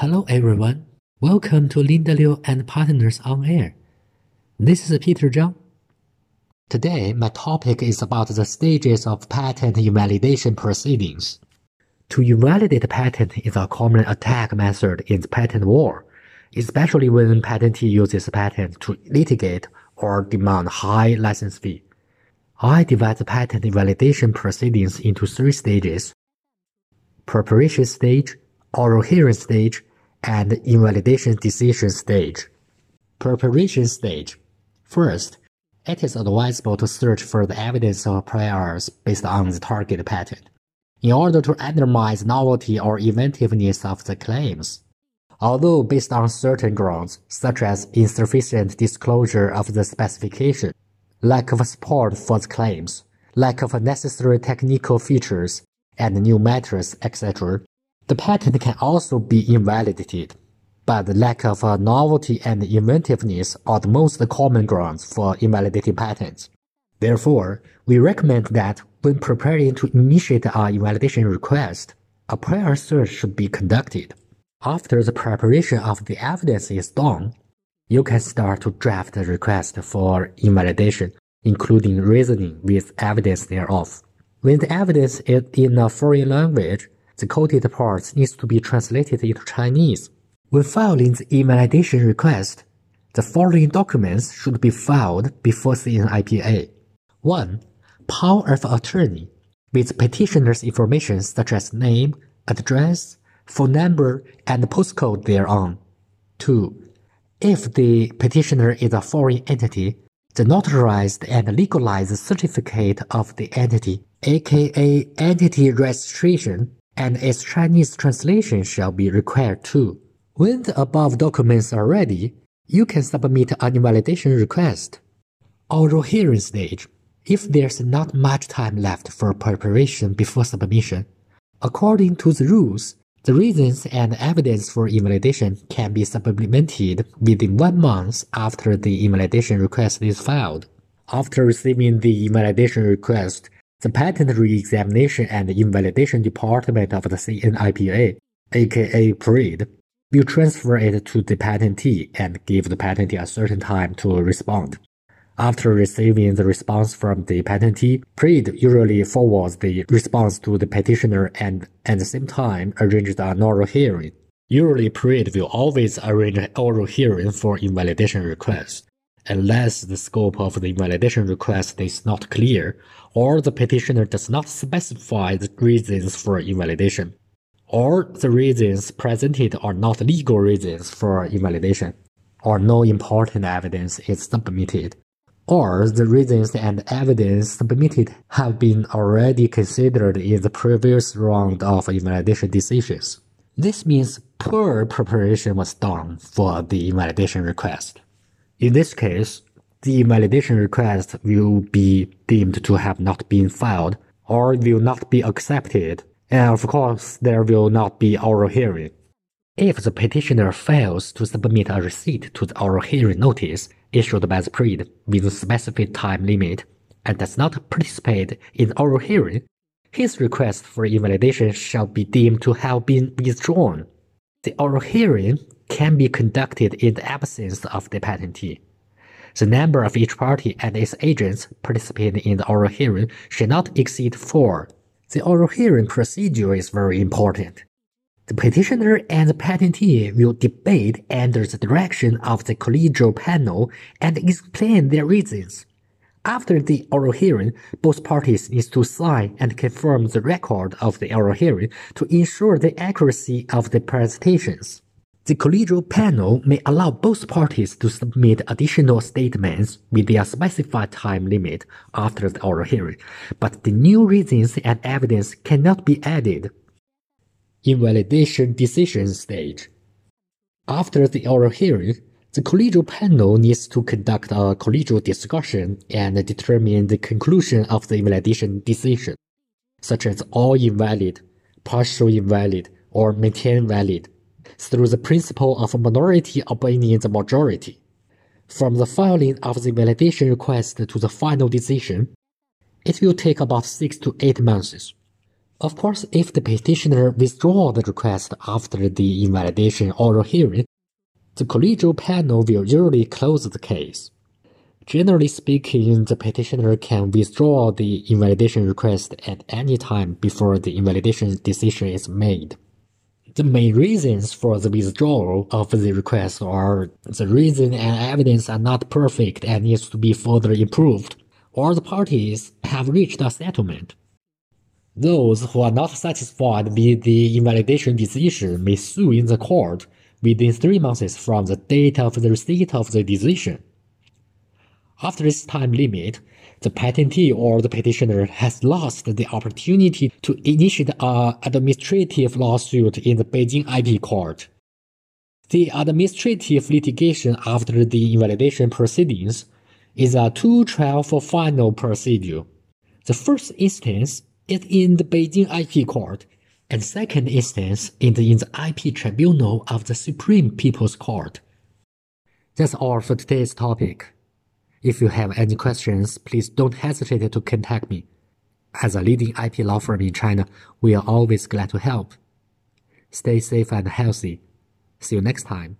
Hello everyone. Welcome to Linda Liu and Partners on Air. This is Peter Zhang. Today, my topic is about the stages of patent invalidation proceedings. To invalidate a patent is a common attack method in the patent war, especially when patentee uses a patent to litigate or demand high license fee. I divide the patent invalidation proceedings into three stages. Preparation stage, oral hearing stage, and invalidation decision stage. Preparation stage. First, it is advisable to search for the evidence of priors based on the target patent in order to analyze novelty or inventiveness of the claims. Although based on certain grounds, such as insufficient disclosure of the specification, lack of support for the claims, lack of necessary technical features, and new matters, etc., the patent can also be invalidated. But the lack of uh, novelty and inventiveness are the most common grounds for invalidating patents. Therefore, we recommend that when preparing to initiate an invalidation request, a prior search should be conducted. After the preparation of the evidence is done, you can start to draft the request for invalidation, including reasoning with evidence thereof. When the evidence is in a foreign language, the quoted parts needs to be translated into Chinese. When filing the invalidation request, the following documents should be filed before CNIPA. 1. Power of attorney with petitioner's information such as name, address, phone number, and postcode thereon. 2. If the petitioner is a foreign entity, the notarized and legalized certificate of the entity, aka entity registration, and its Chinese translation shall be required too. When the above documents are ready, you can submit an invalidation request. Oral hearing stage. If there's not much time left for preparation before submission, according to the rules, the reasons and evidence for invalidation can be supplemented within one month after the invalidation request is filed. After receiving the invalidation request, the Patent Re-examination and Invalidation Department of the CNIPA, aka PRID, will transfer it to the patentee and give the patentee a certain time to respond. After receiving the response from the patentee, PRID usually forwards the response to the petitioner and at the same time arranges an oral hearing. Usually PRID will always arrange an oral hearing for invalidation request, unless the scope of the invalidation request is not clear or the petitioner does not specify the reasons for invalidation, or the reasons presented are not legal reasons for invalidation, or no important evidence is submitted or the reasons and evidence submitted have been already considered in the previous round of invalidation decisions. This means poor preparation was done for the invalidation request. In this case, the invalidation request will be deemed to have not been filed or will not be accepted, and of course, there will not be oral hearing. If the petitioner fails to submit a receipt to the oral hearing notice, issued by the PRID with a specific time limit and does not participate in oral hearing, his request for invalidation shall be deemed to have been withdrawn. The oral hearing can be conducted in the absence of the patentee. The number of each party and its agents participating in the oral hearing should not exceed four. The oral hearing procedure is very important. The petitioner and the patentee will debate under the direction of the collegial panel and explain their reasons. After the oral hearing, both parties need to sign and confirm the record of the oral hearing to ensure the accuracy of the presentations. The collegial panel may allow both parties to submit additional statements within a specified time limit after the oral hearing, but the new reasons and evidence cannot be added invalidation decision stage. After the oral hearing, the collegial panel needs to conduct a collegial discussion and determine the conclusion of the invalidation decision, such as all invalid, partial invalid, or maintain valid, through the principle of minority obeying the majority. From the filing of the invalidation request to the final decision, it will take about six to eight months. Of course, if the petitioner withdraws the request after the invalidation oral hearing, the collegial panel will usually close the case. Generally speaking, the petitioner can withdraw the invalidation request at any time before the invalidation decision is made. The main reasons for the withdrawal of the request are the reason and evidence are not perfect and needs to be further improved, or the parties have reached a settlement. Those who are not satisfied with the invalidation decision may sue in the court within three months from the date of the receipt of the decision. After this time limit, the patentee or the petitioner has lost the opportunity to initiate an administrative lawsuit in the Beijing IP court. The administrative litigation after the invalidation proceedings is a two-trial for final procedure. The first instance is in the Beijing IP Court, and second instance is in the IP Tribunal of the Supreme People's Court. That's all for today's topic. If you have any questions, please don't hesitate to contact me. As a leading IP law firm in China, we are always glad to help. Stay safe and healthy. See you next time.